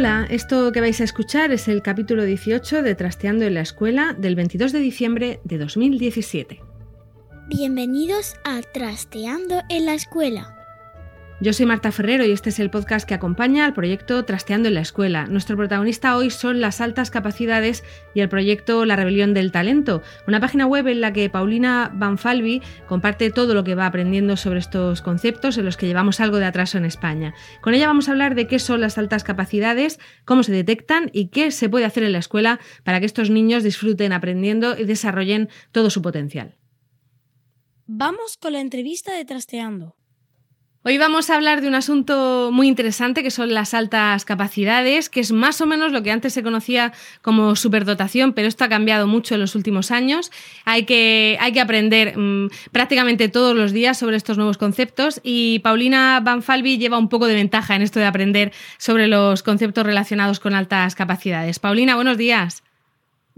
Hola, esto que vais a escuchar es el capítulo 18 de Trasteando en la Escuela del 22 de diciembre de 2017. Bienvenidos a Trasteando en la Escuela. Yo soy Marta Ferrero y este es el podcast que acompaña al proyecto Trasteando en la Escuela. Nuestro protagonista hoy son las altas capacidades y el proyecto La Rebelión del Talento, una página web en la que Paulina Banfalvi comparte todo lo que va aprendiendo sobre estos conceptos en los que llevamos algo de atraso en España. Con ella vamos a hablar de qué son las altas capacidades, cómo se detectan y qué se puede hacer en la escuela para que estos niños disfruten aprendiendo y desarrollen todo su potencial. Vamos con la entrevista de Trasteando. Hoy vamos a hablar de un asunto muy interesante que son las altas capacidades, que es más o menos lo que antes se conocía como superdotación, pero esto ha cambiado mucho en los últimos años. Hay que, hay que aprender mmm, prácticamente todos los días sobre estos nuevos conceptos y Paulina Banfalvi lleva un poco de ventaja en esto de aprender sobre los conceptos relacionados con altas capacidades. Paulina, buenos días.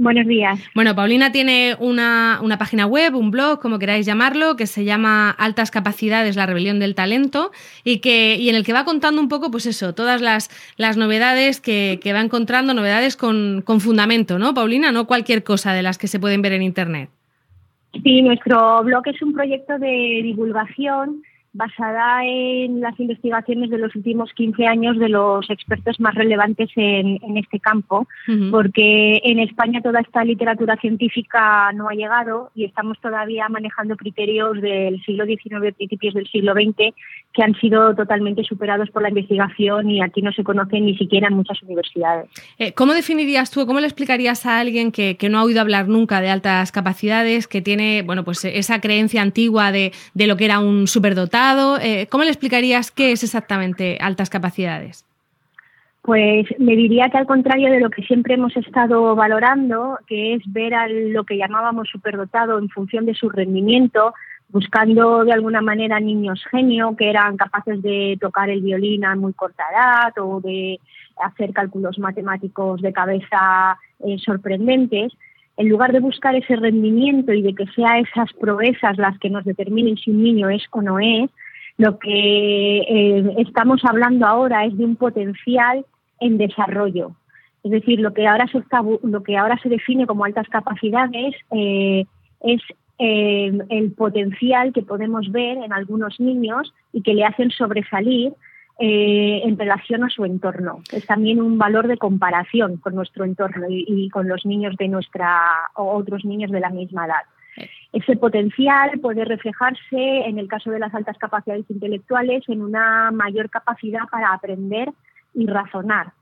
Buenos días. Bueno, Paulina tiene una, una, página web, un blog, como queráis llamarlo, que se llama Altas Capacidades, la rebelión del talento, y, que, y en el que va contando un poco, pues eso, todas las, las novedades que, que, va encontrando, novedades con, con fundamento, ¿no, Paulina? No cualquier cosa de las que se pueden ver en Internet. Sí, nuestro blog es un proyecto de divulgación basada en las investigaciones de los últimos 15 años de los expertos más relevantes en, en este campo, uh -huh. porque en España toda esta literatura científica no ha llegado y estamos todavía manejando criterios del siglo XIX, principios del siglo XX, que han sido totalmente superados por la investigación y aquí no se conocen ni siquiera en muchas universidades. Eh, ¿Cómo definirías tú, cómo le explicarías a alguien que, que, no ha oído hablar nunca de altas capacidades, que tiene bueno, pues esa creencia antigua de, de lo que era un superdotado? Eh, ¿Cómo le explicarías qué es exactamente altas capacidades? Pues le diría que al contrario de lo que siempre hemos estado valorando, que es ver a lo que llamábamos superdotado en función de su rendimiento, buscando de alguna manera niños genio que eran capaces de tocar el violín a muy corta edad o de hacer cálculos matemáticos de cabeza eh, sorprendentes, en lugar de buscar ese rendimiento y de que sea esas proezas las que nos determinen si un niño es o no es, lo que eh, estamos hablando ahora es de un potencial en desarrollo. Es decir, lo que ahora se, lo que ahora se define como altas capacidades eh, es eh, el potencial que podemos ver en algunos niños y que le hacen sobresalir eh, en relación a su entorno. Es también un valor de comparación con nuestro entorno y, y, con los niños de nuestra o otros niños de la misma edad. Ese potencial puede reflejarse, en el caso de las altas capacidades intelectuales, en una mayor capacidad para aprender y razonar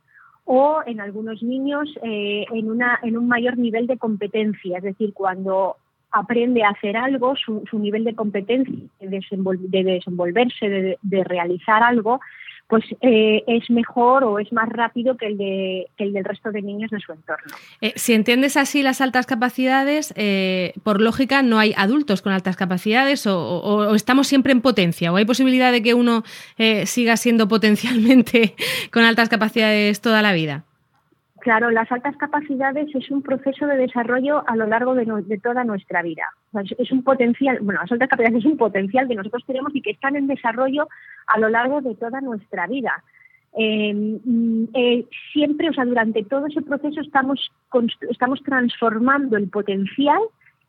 o en algunos niños eh, en, una, en un mayor nivel de competencia, es decir, cuando aprende a hacer algo, su, su nivel de competencia, de, de desenvolverse, de, realizar algo, pues eh, es mejor o es más rápido que el, de, que el del resto de niños de su entorno. Eh, si entiendes así las altas capacidades, eh, por lógica no hay adultos con altas capacidades o, o, o, estamos siempre en potencia o hay posibilidad de que uno eh, siga siendo potencialmente con altas capacidades toda la vida. Claro, las altas capacidades es un proceso de desarrollo a lo largo de, toda nuestra vida. Es un potencial, bueno, las altas capacidades es un potencial que nosotros tenemos y que están en desarrollo a lo largo de toda nuestra vida. Eh, eh, siempre, o sea, durante todo ese proceso estamos, estamos transformando el potencial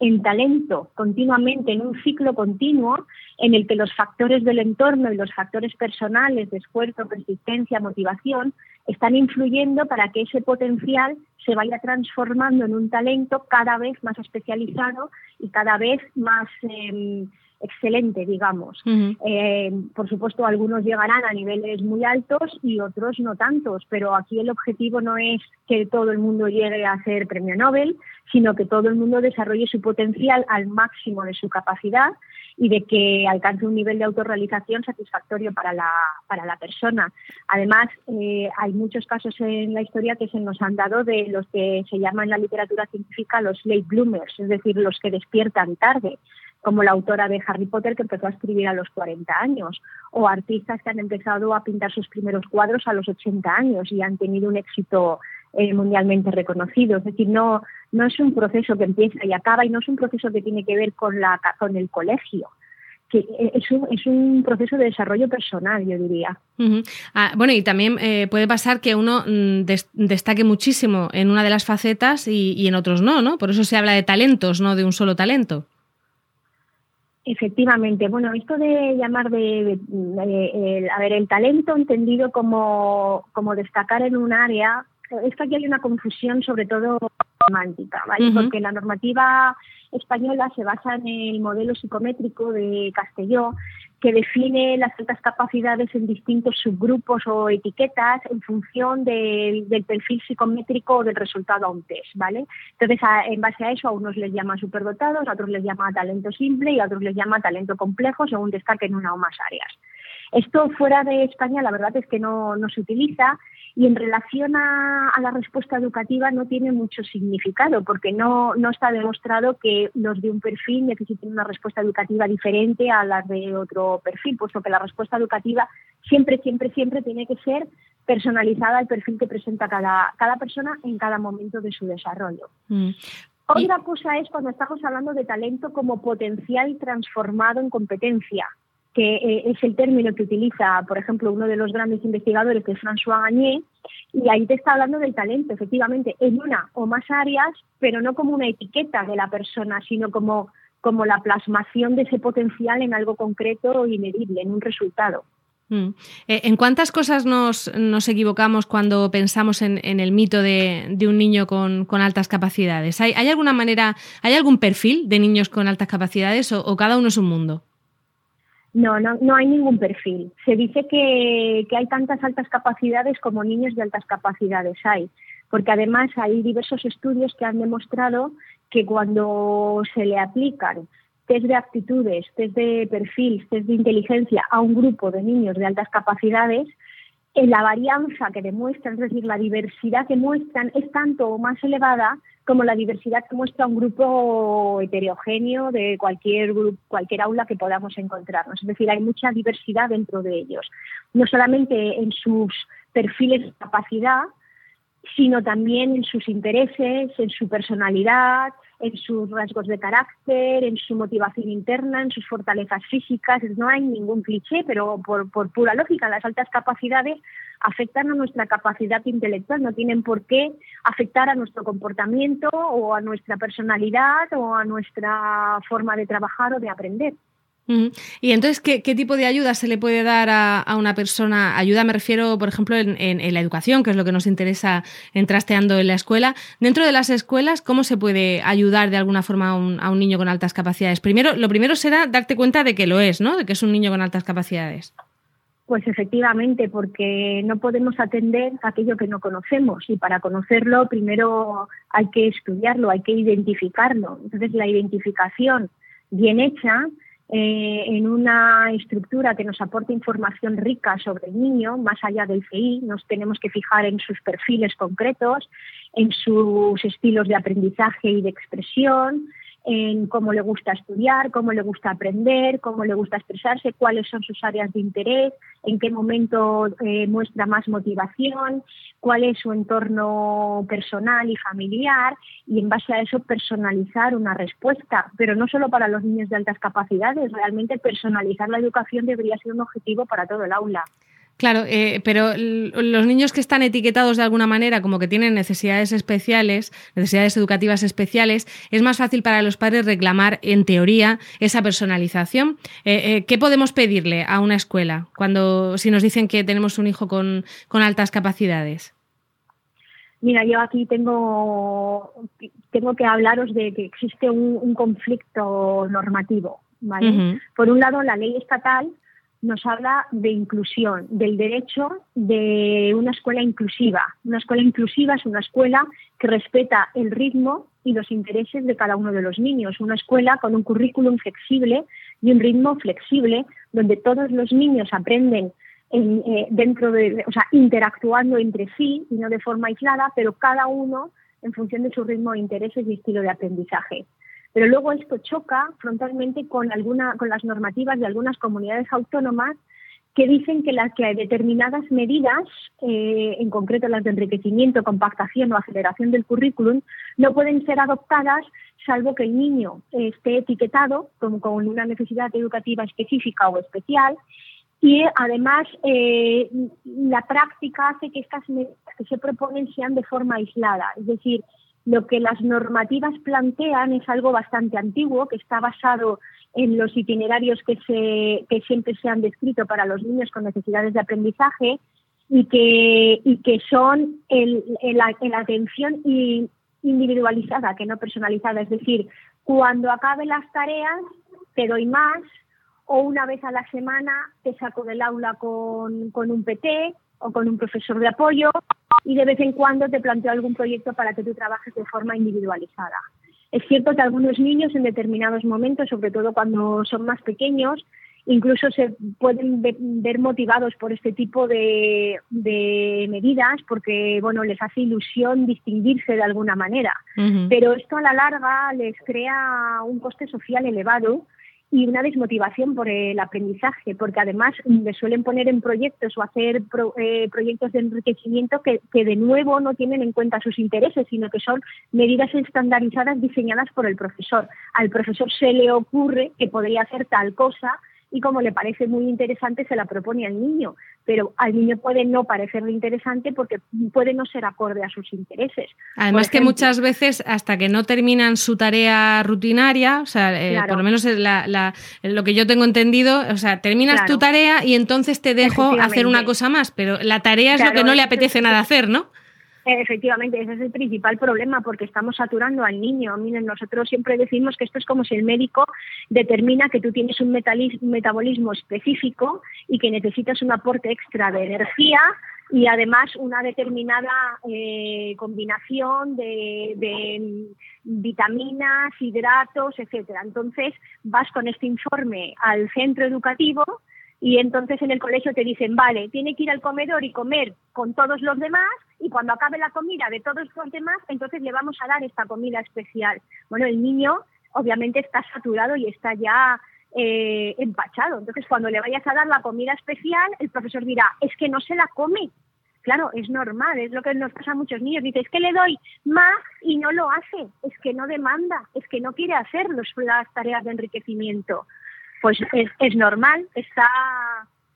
en talento continuamente, en un ciclo continuo en el que los factores del entorno y los factores personales de esfuerzo, persistencia, motivación están influyendo para que ese potencial se vaya transformando en un talento cada vez más especializado y cada vez más eh, excelente, digamos. Eh, por supuesto, algunos llegarán a niveles muy altos y otros no tantos, pero aquí el objetivo no es que todo el mundo llegue a ser premio Nobel, sino que todo el mundo desarrolle su potencial al máximo de su capacidad y de que alcance un nivel de autorrealización satisfactorio para la, para la persona. Además, eh, hay muchos casos en la historia que se nos han dado de los que se llaman en la literatura científica los late bloomers, es decir, los que despiertan tarde como la autora de Harry Potter que empezó a escribir a los 40 años, o artistas que han empezado a pintar sus primeros cuadros a los 80 años y han tenido un éxito eh, mundialmente reconocido. Es decir, no, no es un proceso que empieza y acaba y no es un proceso que tiene que ver con, la, con el colegio que es un, es un proceso de desarrollo personal, yo diría. Ah, bueno, y también eh, puede pasar que uno mm, destaque muchísimo en una de las facetas y, en otros no, ¿no? Por eso se habla de talentos, no de un solo talento. Efectivamente, bueno, esto de llamar de, a ver, el talento entendido como, como destacar en un área, es que aquí hay una confusión sobre todo romántica, ¿vale? Porque la normativa española se basa en el modelo psicométrico de Castelló, que define las altas capacidades en distintos subgrupos o etiquetas en función del, perfil psicométrico o del resultado a un test, ¿vale? Entonces, en base a eso, a unos les llama superdotados, a otros les llama talento simple y a otros les llama talento complejo según destaquen una o más áreas. Esto fuera de España, la verdad es que no, no se utiliza y en relación a, la respuesta educativa no tiene mucho significado porque no, no está demostrado que los de un perfil necesiten una respuesta educativa diferente a las de otro perfil, puesto que la respuesta educativa siempre, siempre, siempre tiene que ser personalizada al perfil que presenta cada, cada persona en cada momento de su desarrollo. Mm. Otra cosa es cuando estamos hablando de talento como potencial transformado en competencia que eh, es el término que utiliza, por ejemplo, uno de los grandes investigadores, que es François Gagné, y ahí te está hablando del talento, efectivamente, en una o más áreas, pero no como una etiqueta de la persona, sino como, como la plasmación de ese potencial en algo concreto y medible, en un resultado. Mm. Eh, ¿En cuántas cosas nos, nos equivocamos cuando pensamos en, el mito de, un niño con, altas capacidades? ¿Hay, ¿Hay, alguna manera, hay algún perfil de niños con altas capacidades o cada uno es un mundo? No, no, no hay ningún perfil. Se dice que, hay tantas altas capacidades como niños de altas capacidades hay, porque además hay diversos estudios que han demostrado que cuando se le aplican test de aptitudes, test de perfil, test de inteligencia a un grupo de niños de altas capacidades, eh, la varianza que demuestran, es decir, la diversidad que muestran es tanto o más elevada como la diversidad que muestra un grupo heterogéneo de cualquier cualquier aula que podamos encontrarnos. Es decir, hay mucha diversidad dentro de ellos, no solamente en sus perfiles de capacidad, sino también en sus intereses, en su personalidad, en sus rasgos de carácter, en su motivación interna, en sus fortalezas físicas. No hay ningún cliché, pero por, pura lógica, las altas capacidades afectan a nuestra capacidad intelectual, no tienen por qué afectar a nuestro comportamiento o a nuestra personalidad o a nuestra forma de trabajar o de aprender. Y entonces, ¿qué, tipo de ayuda se le puede dar a, una persona? Ayuda me refiero, por ejemplo, en, la educación, que es lo que nos interesa en trasteando en la escuela. Dentro de las escuelas, ¿cómo se puede ayudar de alguna forma a un, niño con altas capacidades? Primero, lo primero será darte cuenta de que lo es, ¿no? De que es un niño con altas capacidades. Pues efectivamente, porque no podemos atender aquello que no conocemos y para conocerlo primero hay que estudiarlo, hay que identificarlo. Entonces la identificación bien hecha eh, en una estructura que nos aporte información rica sobre el niño, más allá del CI, nos tenemos que fijar en sus perfiles concretos, en sus estilos de aprendizaje y de expresión, en cómo le gusta estudiar, cómo le gusta aprender, cómo le gusta expresarse, cuáles son sus áreas de interés, en qué momento eh, muestra más motivación, cuál es su entorno personal y familiar y en base a eso personalizar una respuesta, pero no solo para los niños de altas capacidades, realmente personalizar la educación debería ser un objetivo para todo el aula. Claro, eh, pero los niños que están etiquetados de alguna manera como que tienen necesidades especiales, necesidades educativas especiales, es más fácil para los padres reclamar, en teoría, esa personalización. Eh, eh, ¿Qué podemos pedirle a una escuela cuando si nos dicen que tenemos un hijo con, altas capacidades? Mira, yo aquí tengo, tengo que hablaros de que existe un, conflicto normativo. ¿vale? Por un lado, la ley estatal nos habla de inclusión, del derecho de una escuela inclusiva. Una escuela inclusiva es una escuela que respeta el ritmo y los intereses de cada uno de los niños. Una escuela con un currículum flexible y un ritmo flexible donde todos los niños aprenden eh, dentro de, o sea, interactuando entre sí y no de forma aislada, pero cada uno en función de su ritmo, intereses y estilo de aprendizaje. Pero luego esto choca frontalmente con, alguna, con las normativas de algunas comunidades autónomas que dicen que, las, que hay determinadas medidas, eh, en concreto las de enriquecimiento, compactación o aceleración del currículum, no pueden ser adoptadas salvo que el niño esté etiquetado como con una necesidad educativa específica o especial. Y además eh, la práctica hace que estas medidas que se proponen sean de forma aislada, es decir, lo que las normativas plantean es algo bastante antiguo, que está basado en los itinerarios que, se, que siempre se han descrito para los niños con necesidades de aprendizaje y que, y que son el, la atención individualizada, que no personalizada. Es decir, cuando acabe las tareas, te doy más, o una vez a la semana te saco del aula con, con un PT o con un profesor de apoyo y de vez en cuando te planteo algún proyecto para que tú trabajes de forma individualizada. Es cierto que algunos niños en determinados momentos, sobre todo cuando son más pequeños, incluso se pueden ver motivados por este tipo de, medidas porque bueno les hace ilusión distinguirse de alguna manera pero esto a la larga les crea un coste social elevado y una desmotivación por el aprendizaje, porque además me suelen poner en proyectos o hacer eh, proyectos de enriquecimiento que, que, de nuevo no tienen en cuenta sus intereses, sino que son medidas estandarizadas diseñadas por el profesor. Al profesor se le ocurre que podría hacer tal cosa y como le parece muy interesante se la propone al niño, pero al niño puede no parecerle interesante porque puede no ser acorde a sus intereses. Además que muchas veces hasta que no terminan su tarea rutinaria, o sea, eh, por lo menos lo que yo tengo entendido, o sea, terminas tu tarea y entonces te dejo hacer una cosa más, pero la tarea es lo que no le apetece nada hacer, ¿no? Efectivamente, ese es el principal problema porque estamos saturando al niño. Miren, nosotros siempre decimos que esto es como si el médico determina que tú tienes un metabolismo específico y que necesitas un aporte extra de energía y además una determinada eh, combinación de, de, vitaminas, hidratos, etcétera. Entonces vas con este informe al centro educativo y entonces en el colegio te dicen, vale, tiene que ir al comedor y comer con todos los demás y cuando acabe la comida de todos los demás, entonces le vamos a dar esta comida especial. Bueno, el niño obviamente está saturado y está ya eh, empachado. Entonces, cuando le vayas a dar la comida especial, el profesor dirá, es que no se la come. Claro, es normal, es lo que nos pasa a muchos niños. Dice, es que le doy más y no lo hace, es que no demanda, es que no quiere hacer las tareas de enriquecimiento pues es, normal, está,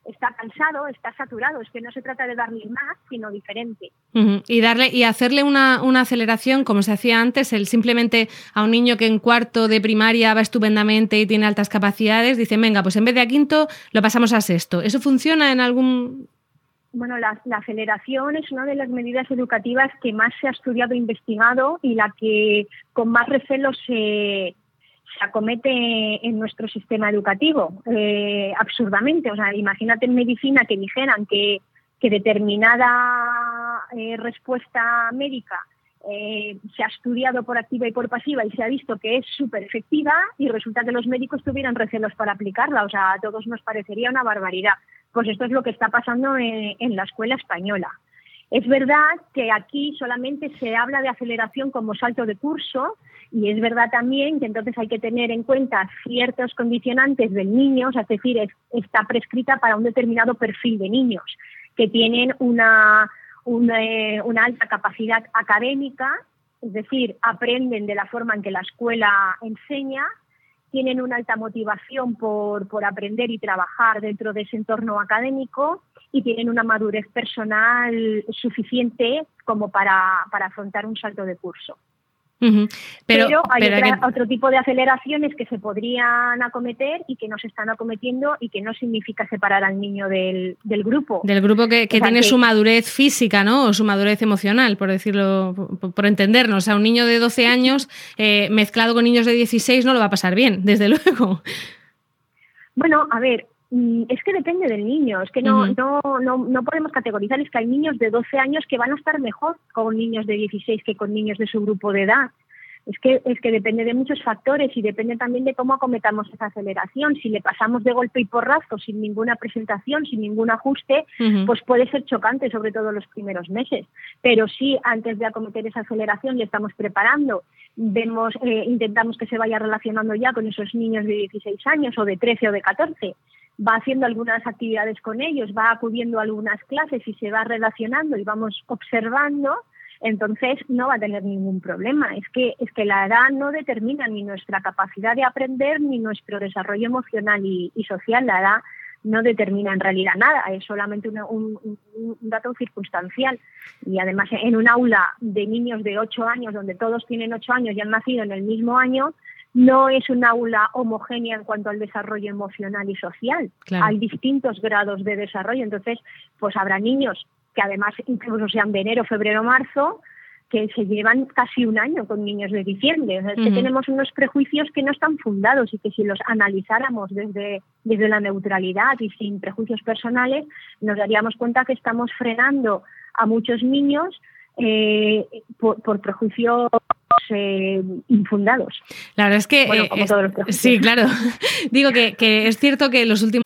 está cansado, está saturado. Es que no se trata de darle más, sino diferente. Y darle y hacerle una, aceleración, como se hacía antes, el simplemente a un niño que en cuarto de primaria va estupendamente y tiene altas capacidades, dice, venga, pues en vez de a quinto lo pasamos a sexto. ¿Eso funciona en algún bueno, la, la, aceleración es una de las medidas educativas que más se ha estudiado e investigado y la que con más recelo se, se acomete en nuestro sistema educativo eh, absurdamente. O sea, imagínate en medicina que dijeran que, que determinada eh, respuesta médica eh, se ha estudiado por activa y por pasiva y se ha visto que es súper efectiva y resulta que los médicos tuvieran recelos para aplicarla. O sea, a todos nos parecería una barbaridad. Pues esto es lo que está pasando en, en la escuela española. Es verdad que aquí solamente se habla de aceleración como salto de curso y es verdad también que entonces hay que tener en cuenta ciertos condicionantes del niño, es decir, está prescrita para un determinado perfil de niños que tienen una, una alta capacidad académica, es decir, aprenden de la forma en que la escuela enseña, tienen una alta motivación por, por aprender y trabajar dentro de ese entorno académico y tienen una madurez personal suficiente como para, para afrontar un salto de curso. Pero, hay otro tipo de aceleraciones que se podrían acometer y que no se están acometiendo y que no significa separar al niño del, del grupo. Del grupo que, tiene su madurez física, ¿no? O su madurez emocional, por decirlo, por, entendernos. O sea, un niño de 12 años eh, mezclado con niños de 16 no lo va a pasar bien, desde luego. Bueno, a ver, es que depende del niño, es que no, no, no, no podemos categorizar, es que hay niños de 12 años que van a estar mejor con niños de 16 que con niños de su grupo de edad. Es que, es que depende de muchos factores y depende también de cómo acometamos esa aceleración. Si le pasamos de golpe y porrazo, sin ninguna presentación, sin ningún ajuste, pues puede ser chocante, sobre todo los primeros meses. Pero si antes de acometer esa aceleración le estamos preparando, vemos, eh, intentamos que se vaya relacionando ya con esos niños de 16 años o de 13 o de 14, va haciendo algunas actividades con ellos, va acudiendo a algunas clases y se va relacionando y vamos observando, entonces no va a tener ningún problema. Es que, es que la edad no determina ni nuestra capacidad de aprender ni nuestro desarrollo emocional y, social. La edad no determina en realidad nada, es solamente un, dato circunstancial. Y además en un aula de niños de 8 años, donde todos tienen 8 años y han nacido en el mismo año, no es un aula homogénea en cuanto al desarrollo emocional y social. Hay distintos grados de desarrollo, entonces pues habrá niños que además incluso sean de enero, febrero, marzo, que se llevan casi un año con niños de diciembre. es que tenemos unos prejuicios que no están fundados y que si los analizáramos desde, desde la neutralidad y sin prejuicios personales, nos daríamos cuenta que estamos frenando a muchos niños eh, por, prejuicios eh, infundados. La verdad es que... Eh, sí, claro. Digo que, que es cierto que los últimos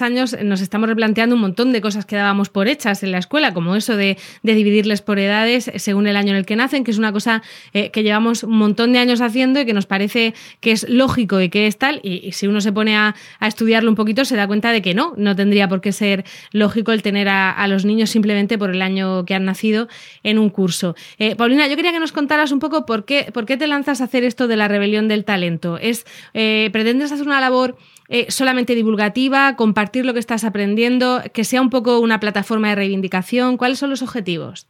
Años nos estamos replanteando un montón de cosas que dábamos por hechas en la escuela, como eso de, dividirles por edades según el año en el que nacen, que es una cosa eh, que llevamos un montón de años haciendo y que nos parece que es lógico y que es tal, y, si uno se pone a, estudiarlo un poquito se da cuenta de que no, no tendría por qué ser lógico el tener a, los niños simplemente por el año que han nacido en un curso. Eh, Paulina, yo quería que nos contaras un poco por qué, por qué te lanzas a hacer esto de la rebelión del talento. ¿Es, eh, ¿Pretendes hacer una labor eh, solamente divulgativa, compartir lo que estás aprendiendo, que sea un poco una plataforma de reivindicación? ¿Cuáles son los objetivos?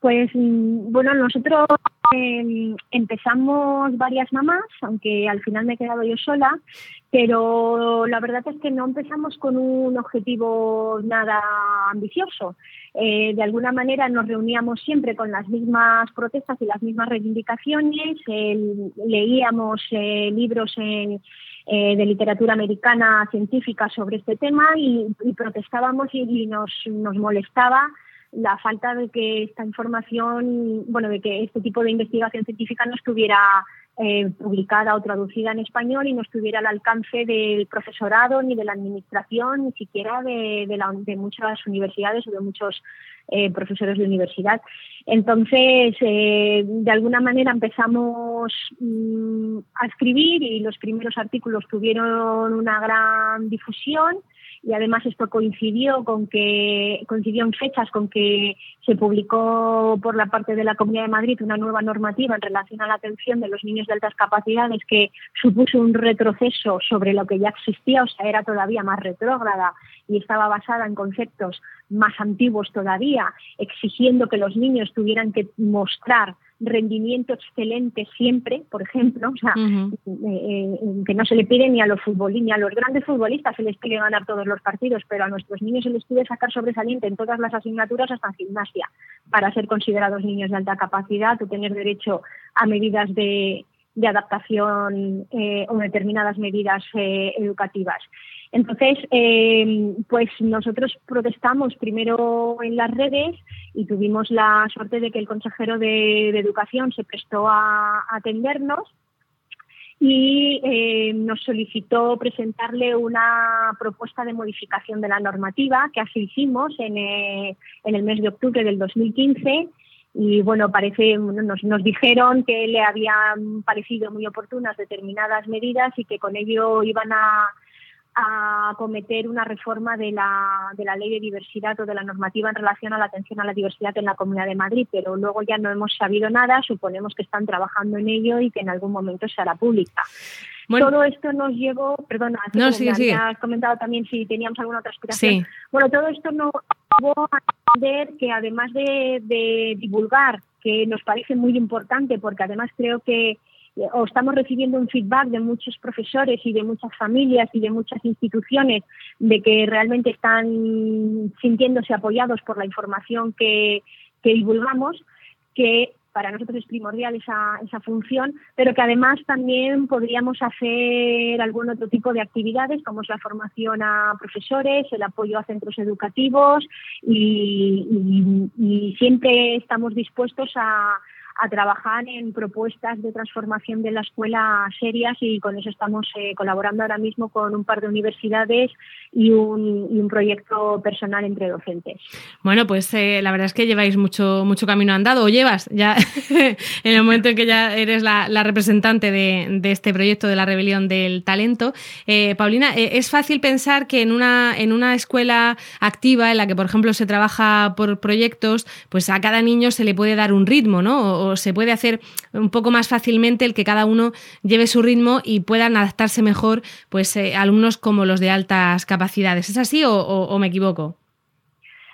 Pues mm, bueno, nosotros em, empezamos varias mamás, aunque al final me he quedado yo sola, pero la verdad es que no empezamos con un objetivo nada ambicioso. Eh, de alguna manera nos reuníamos siempre con las mismas protestas y las mismas reivindicaciones, leíamos eh, libros en, eh, de literatura americana científica sobre este tema y, protestábamos y, nos, nos molestaba la falta de que esta información, bueno, de que este tipo de investigación científica no estuviera eh, publicada o traducida en español y no estuviera al alcance del profesorado ni de la administración, ni siquiera de, de, muchas universidades o de muchos eh, profesores de universidad. Entonces, eh, de alguna manera empezamos mm, a escribir y los primeros artículos tuvieron una gran difusión y además esto coincidió con que coincidió en fechas con que se publicó por la parte de la Comunidad de Madrid una nueva normativa en relación a la atención de los niños de altas capacidades que supuso un retroceso sobre lo que ya existía, o sea, era todavía más retrógrada y estaba basada en conceptos más antiguos todavía, exigiendo que los niños tuvieran que mostrar rendimiento excelente siempre, por ejemplo, o sea, eh, eh, que no se le pide ni a los futbolistas, ni a los grandes futbolistas se les pide ganar todos los partidos, pero a nuestros niños se les pide sacar sobresaliente en todas las asignaturas hasta en gimnasia para ser considerados niños de alta capacidad o tener derecho a medidas de, adaptación eh, o determinadas medidas educativas. Entonces, eh, pues nosotros protestamos primero en las redes y tuvimos la suerte de que el consejero de, Educación se prestó a, atendernos y eh, nos solicitó presentarle una propuesta de modificación de la normativa, que así hicimos en, eh, en el mes de octubre del 2015 y bueno, parece, nos, nos dijeron que le habían parecido muy oportunas determinadas medidas y que con ello iban a a cometer una reforma de la, de la ley de diversidad o de la normativa en relación a la atención a la diversidad en la Comunidad de Madrid, pero luego ya no hemos sabido nada, suponemos que están trabajando en ello y que en algún momento se hará pública. todo esto nos llevó, perdona, no, has comentado también si teníamos alguna otra aspiración. Bueno, todo esto nos llevó a entender que además de, de divulgar, que nos parece muy importante, porque además creo que o estamos recibiendo un feedback de muchos profesores y de muchas familias y de muchas instituciones de que realmente están sintiéndose apoyados por la información que, divulgamos, que para nosotros es primordial esa, esa función, pero que además también podríamos hacer algún otro tipo de actividades, como es la formación a profesores, el apoyo a centros educativos y siempre estamos dispuestos a, a trabajar en propuestas de transformación de la escuela serias y con eso estamos eh, colaborando ahora mismo con un par de universidades y un, proyecto personal entre docentes. Bueno, pues eh, la verdad es que lleváis mucho, mucho camino andado, o llevas ya en el momento en que ya eres la, representante de, este proyecto de la rebelión del talento. Eh, Paulina, es fácil pensar que en una, en una escuela activa, en la que por ejemplo se trabaja por proyectos, pues a cada niño se le puede dar un ritmo, ¿no? Se puede hacer un poco más fácilmente el que cada uno lleve su ritmo y puedan adaptarse mejor pues eh, alumnos como los de altas capacidades. ¿Es así o me equivoco?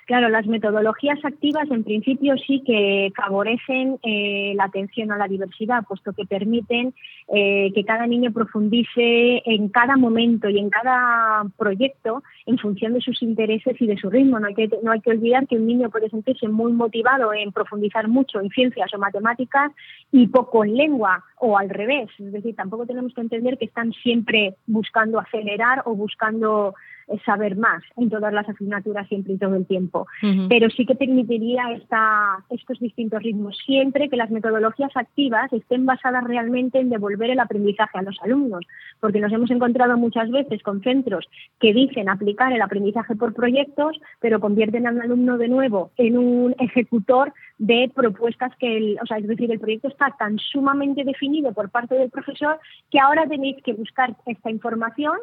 Claro, las metodologías activas en principio sí que favorecen eh, la atención a la diversidad, puesto que permiten eh, que cada niño profundice en cada momento y en cada proyecto en función de sus intereses y de su ritmo. No hay que, no hay que olvidar que un niño puede sentirse muy motivado en profundizar mucho en ciencias o matemáticas y poco en lengua o al revés. Es decir, tampoco tenemos que entender que están siempre buscando acelerar o buscando saber más en todas las asignaturas siempre y todo el tiempo. Pero sí que permitiría esta, estos distintos ritmos siempre que las metodologías activas estén basadas realmente en devolver el aprendizaje a los alumnos, porque nos hemos encontrado muchas veces con centros que dicen aplicar el aprendizaje por proyectos, pero convierten al alumno de nuevo en un ejecutor de propuestas que, el, o sea, es decir, el proyecto está tan sumamente definido por parte del profesor que ahora tenéis que buscar esta información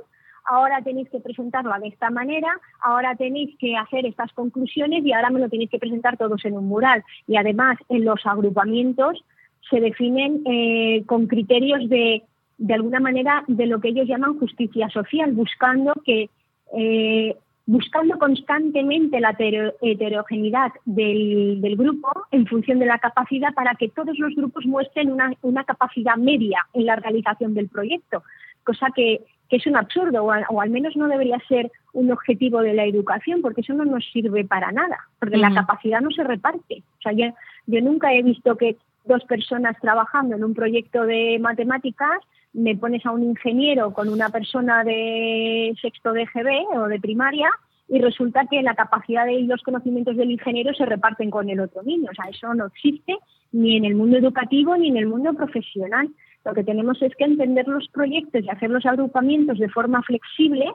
ahora tenéis que presentarla de esta manera, ahora tenéis que hacer estas conclusiones y ahora me lo tenéis que presentar todos en un mural. Y además, en los agrupamientos se definen eh, con criterios de, de alguna manera, de lo que ellos llaman justicia social, buscando que eh, buscando constantemente la heterogeneidad del, del, grupo en función de la capacidad para que todos los grupos muestren una, una capacidad media en la realización del proyecto, cosa que, que es un absurdo o, al menos no debería ser un objetivo de la educación porque eso no nos sirve para nada, porque la capacidad no se reparte. O sea, yo, yo nunca he visto que dos personas trabajando en un proyecto de matemáticas me pones a un ingeniero con una persona de sexto de GB o de primaria y resulta que la capacidad y los conocimientos del ingeniero se reparten con el otro niño. O sea, eso no existe ni en el mundo educativo ni en el mundo profesional. Lo que tenemos es que entender los proyectos y hacer los agrupamientos de forma flexible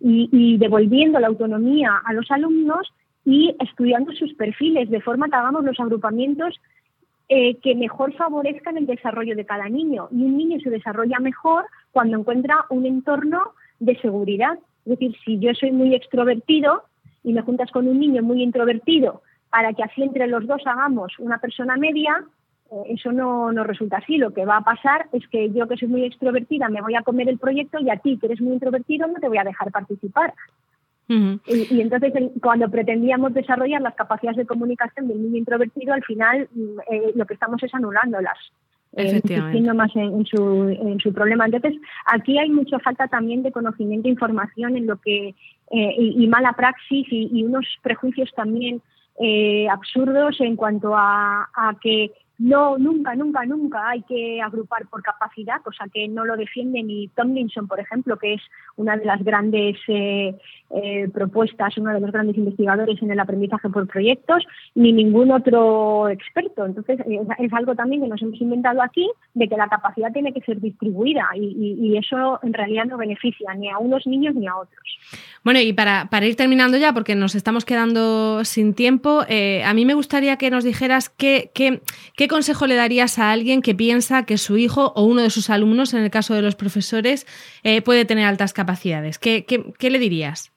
y, devolviendo la autonomía a los alumnos y estudiando sus perfiles, de forma que hagamos los agrupamientos eh, que mejor favorezcan el desarrollo de cada niño. Y un niño se desarrolla mejor cuando encuentra un entorno de seguridad. Es decir, si yo soy muy extrovertido y me juntas con un niño muy introvertido para que así entre los dos hagamos una persona media, eso no, no resulta así. Lo que va a pasar es que yo que soy muy extrovertida me voy a comer el proyecto y a ti que eres muy introvertido no te voy a dejar participar. y, entonces cuando pretendíamos desarrollar las capacidades de comunicación del niño introvertido, al final mm, eh, lo que estamos es anulándolas. Eh, insistiendo más en, su, en su problema. Entonces, aquí hay mucha falta también de conocimiento e información en lo que y, mala praxis y, unos prejuicios también absurdos en cuanto a, a, que no, nunca, nunca, nunca hay que agrupar por capacidad, cosa que no lo defiende ni Tomlinson, por ejemplo, que es una de las grandes eh, eh, propuestas, uno de los grandes investigadores en el aprendizaje por proyectos, ni ningún otro experto. Entonces, eh, es algo también que nos hemos inventado aquí, de que la capacidad tiene que ser distribuida y, eso en realidad no beneficia ni a unos niños ni a otros. Bueno, y para, ir terminando ya, porque nos estamos quedando sin tiempo, a mí me gustaría que nos dijeras qué, qué, qué consejo le darías a alguien que piensa que su hijo o uno de sus alumnos, en el caso de los profesores, puede tener altas capacidades. qué, qué le dirías?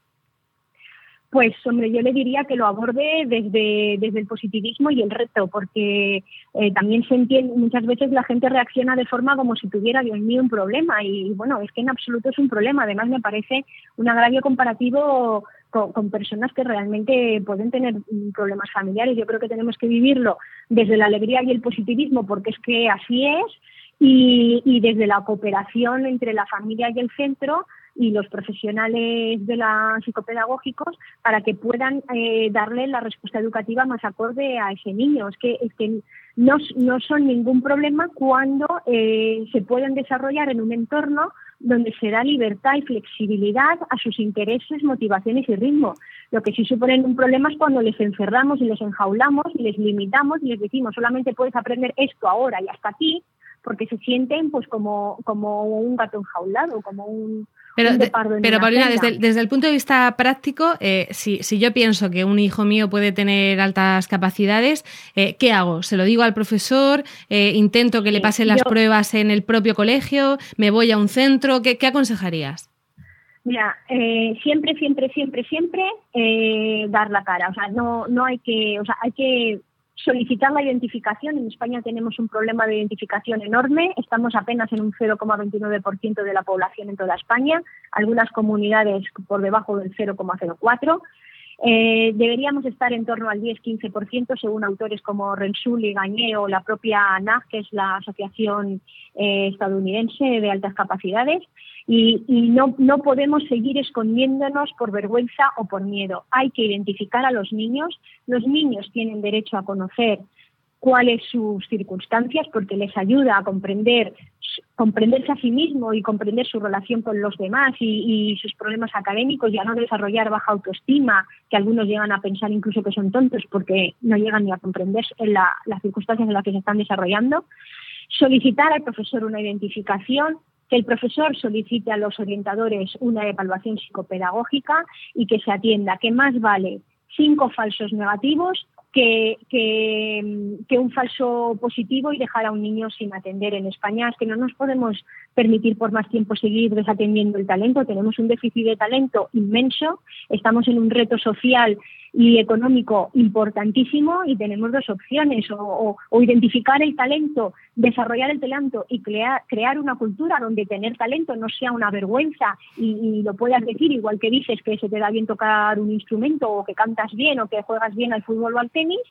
Pues, hombre, yo le diría que lo aborde desde, desde el positivismo y el reto, porque eh, también se entiende, muchas veces la gente reacciona de forma como si tuviera, Dios mío, un problema. Y bueno, es que en absoluto es un problema. Además, me parece un agravio comparativo con, personas que realmente pueden tener problemas familiares. Yo creo que tenemos que vivirlo desde la alegría y el positivismo, porque es que así es, y, y desde la cooperación entre la familia y el centro y los profesionales de la psicopedagógicos para que puedan eh, darle la respuesta educativa más acorde a ese niño. Es que, es que no, no son ningún problema cuando eh, se pueden desarrollar en un entorno donde se da libertad y flexibilidad a sus intereses, motivaciones y ritmo. Lo que sí suponen un problema es cuando les encerramos y les enjaulamos y les limitamos y les decimos solamente puedes aprender esto ahora y hasta aquí, porque se sienten pues como, como un gato enjaulado, como un, pero, pero Paulina, desde el, punto de vista práctico, eh, si, yo pienso que un hijo mío puede tener altas capacidades, eh, ¿qué hago? ¿Se lo digo al profesor? Eh, ¿Intento que le pasen las pruebas en el propio colegio? ¿Me voy a un centro? ¿Qué, aconsejarías? Mira, siempre, siempre, siempre, siempre dar la cara. O sea, no, no hay que, o sea, hay que solicitar la identificación. En España tenemos un problema de identificación enorme. Estamos apenas en un 0,29% de la población en toda España, algunas comunidades por debajo del 0,04%. Eh, deberíamos estar en torno al 10-15%, según autores como Rensul y Gañé o la propia ANAG, que es la Asociación eh, Estadounidense de Altas Capacidades y, no, no podemos seguir escondiéndonos por vergüenza o por miedo. Hay que identificar a los niños. Los niños tienen derecho a conocer cuáles sus circunstancias porque les ayuda a comprender comprenderse a sí mismo y comprender su relación con los demás y, sus problemas académicos y a no desarrollar baja autoestima, que algunos llegan a pensar incluso que son tontos porque no llegan ni a comprender las circunstancias en las que se están desarrollando. Solicitar al profesor una identificación, que el profesor solicite a los orientadores una evaluación psicopedagógica y que se atienda, que más vale cinco falsos negativos que, que, un falso positivo y dejar a un niño sin atender en España. Es que no nos podemos permitir por más tiempo seguir desatendiendo el talento. Tenemos un déficit de talento inmenso, estamos en un reto social y económico importantísimo y tenemos dos opciones, o, identificar el talento, desarrollar el talento y crear, crear una cultura donde tener talento no sea una vergüenza y, lo puedas decir, igual que dices que se te da bien tocar un instrumento o que cantas bien o que juegas bien al fútbol o al tenis,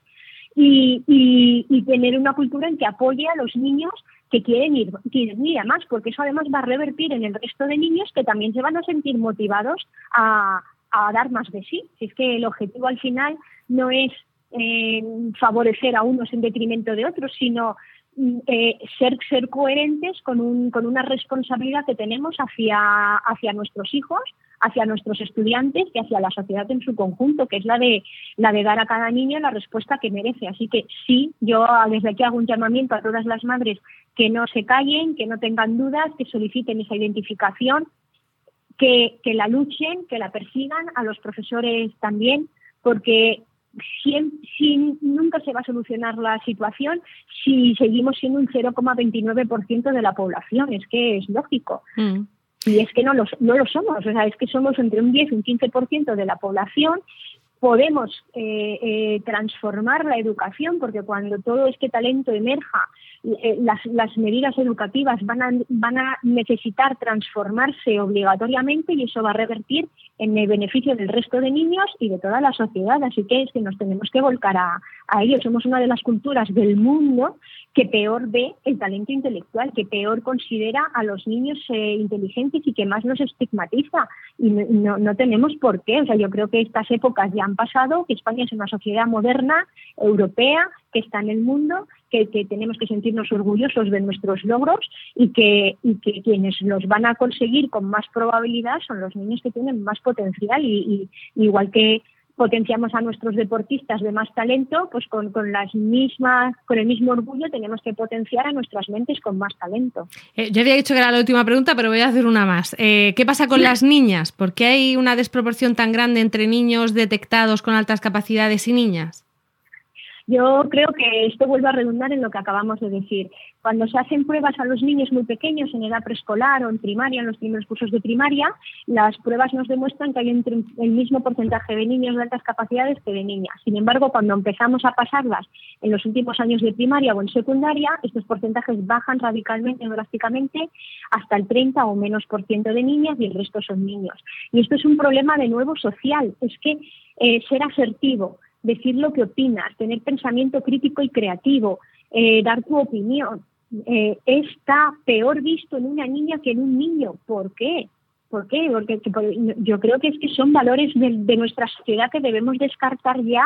y, y, tener una cultura en que apoye a los niños que quieren ir, quieren ir a más, porque eso además va a revertir en el resto de niños que también se van a sentir motivados a, a dar más de sí. Si es que el objetivo al final no es eh, favorecer a unos en detrimento de otros, sino mm, eh, ser, ser coherentes con, un, con una responsabilidad que tenemos hacia, hacia nuestros hijos, hacia nuestros estudiantes y hacia la sociedad en su conjunto, que es la de, la de dar a cada niño la respuesta que merece. Así que sí, yo desde aquí hago un llamamiento a todas las madres que no se callen, que no tengan dudas, que soliciten esa identificación, que, que la luchen, que la persigan, a los profesores también, porque si, nunca se va a solucionar la situación si seguimos siendo un 0,29% de la población. Es que es lógico. Mm. Y es que no lo, no lo somos. O sea, es que somos entre un 10 y un 15% de la población podemos eh, eh, transformar la educación, porque cuando todo este talento emerja, eh, las, las, medidas educativas van a, van a necesitar transformarse obligatoriamente y eso va a revertir en el beneficio del resto de niños y de toda la sociedad. Así que es que nos tenemos que volcar a, a ello. Somos una de las culturas del mundo que peor ve el talento intelectual, que peor considera a los niños inteligentes y que más los estigmatiza. Y no, no tenemos por qué. O sea, yo creo que estas épocas ya pasado, que España es una sociedad moderna, europea, que está en el mundo, que, tenemos que sentirnos orgullosos de nuestros logros y que, quienes los van a conseguir con más probabilidad son los niños que tienen más potencial y igual que potenciamos a nuestros deportistas de más talento, pues con, las mismas, con el mismo orgullo tenemos que potenciar a nuestras mentes con más talento. Eh, yo había dicho que era la última pregunta, pero voy a hacer una más. Eh, ¿Qué pasa con las niñas? ¿Por qué hay una desproporción tan grande entre niños detectados con altas capacidades y niñas? Yo creo que esto vuelve a redundar en lo que acabamos de decir. Cuando se hacen pruebas a los niños muy pequeños en edad preescolar o en primaria, en los primeros cursos de primaria, las pruebas nos demuestran que hay el mismo porcentaje de niños de altas capacidades que de niñas. Sin embargo, cuando empezamos a pasarlas en los últimos años de primaria o en secundaria, estos porcentajes bajan radicalmente drásticamente hasta el 30 o menos por ciento de niñas y el resto son niños. Y esto es un problema de nuevo social. Es que eh, ser asertivo, decir lo que opinas, tener pensamiento crítico y creativo, eh, dar tu opinión, eh, está peor visto en una niña que en un niño. ¿Por qué? ¿Por qué? Porque, yo creo que es que son valores de nuestra sociedad que debemos descartar ya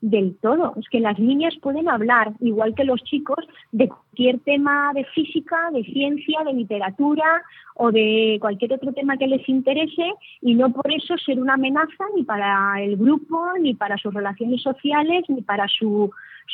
del todo. Es que las niñas pueden hablar, igual que los chicos, de cualquier tema de física, de ciencia, de literatura o de cualquier otro tema que les interese y no por eso ser una amenaza ni para el grupo, ni para sus relaciones sociales, ni para su,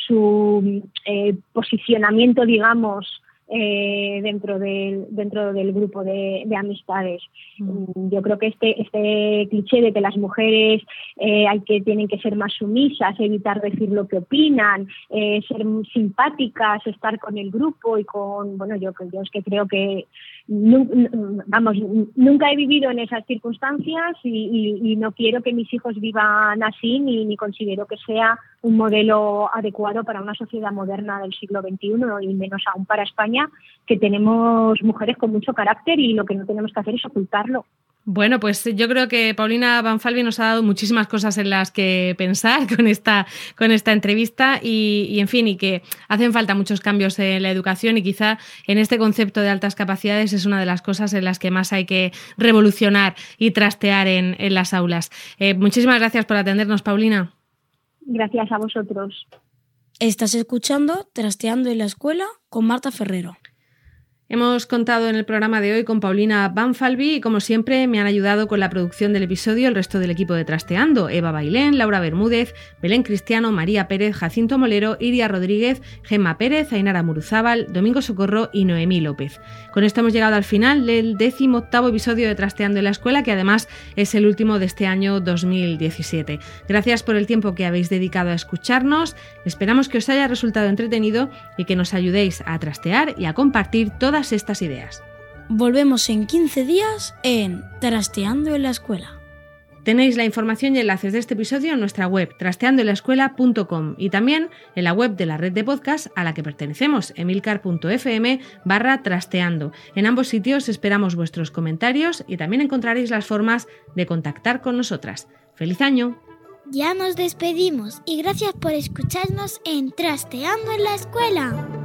su eh, posicionamiento, digamos, eh, dentro del dentro del grupo de, amistades. Mm. Yo creo que este este cliché de que las mujeres eh, hay que tienen que ser más sumisas, evitar decir lo que opinan, eh, ser simpáticas, estar con el grupo y con bueno yo yo es que creo que vamos, nunca he vivido en esas circunstancias y, no quiero que mis hijos vivan así ni, ni, considero que sea un modelo adecuado para una sociedad moderna del siglo XXI y menos aún para España, que tenemos mujeres con mucho carácter y lo que no tenemos que hacer es ocultarlo. Bueno, pues yo creo que Paulina Banfalvi nos ha dado muchísimas cosas en las que pensar con esta, con esta entrevista y, en fin, y que hacen falta muchos cambios en la educación y quizá en este concepto de altas capacidades es una de las cosas en las que más hay que revolucionar y trastear en, las aulas. Eh, muchísimas gracias por atendernos, Paulina. Gracias a vosotros. Estás escuchando Trasteando en la Escuela con Marta Ferrero. Hemos contado en el programa de hoy con Paulina Banfalvi y como siempre me han ayudado con la producción del episodio el resto del equipo de Trasteando, Eva Bailén, Laura Bermúdez, Belén Cristiano, María Pérez, Jacinto Molero, Iria Rodríguez, Gemma Pérez, Ainara Muruzábal, Domingo Socorro y Noemí López. Con esto hemos llegado al final del décimo octavo episodio de Trasteando en la Escuela, que además es el último de este año 2017. Gracias por el tiempo que habéis dedicado a escucharnos, esperamos que os haya resultado entretenido y que nos ayudéis a trastear y a compartir todas estas ideas. Volvemos en 15 días en Trasteando en la Escuela. Tenéis la información y enlaces de este episodio en nuestra web trasteandoenlaescuela.com y también en la web de la red de podcast a la que pertenecemos, emilcar.fm barra trasteando. En ambos sitios esperamos vuestros comentarios y también encontraréis las formas de contactar con nosotras. ¡Feliz año! Ya nos despedimos y gracias por escucharnos en Trasteando en la Escuela.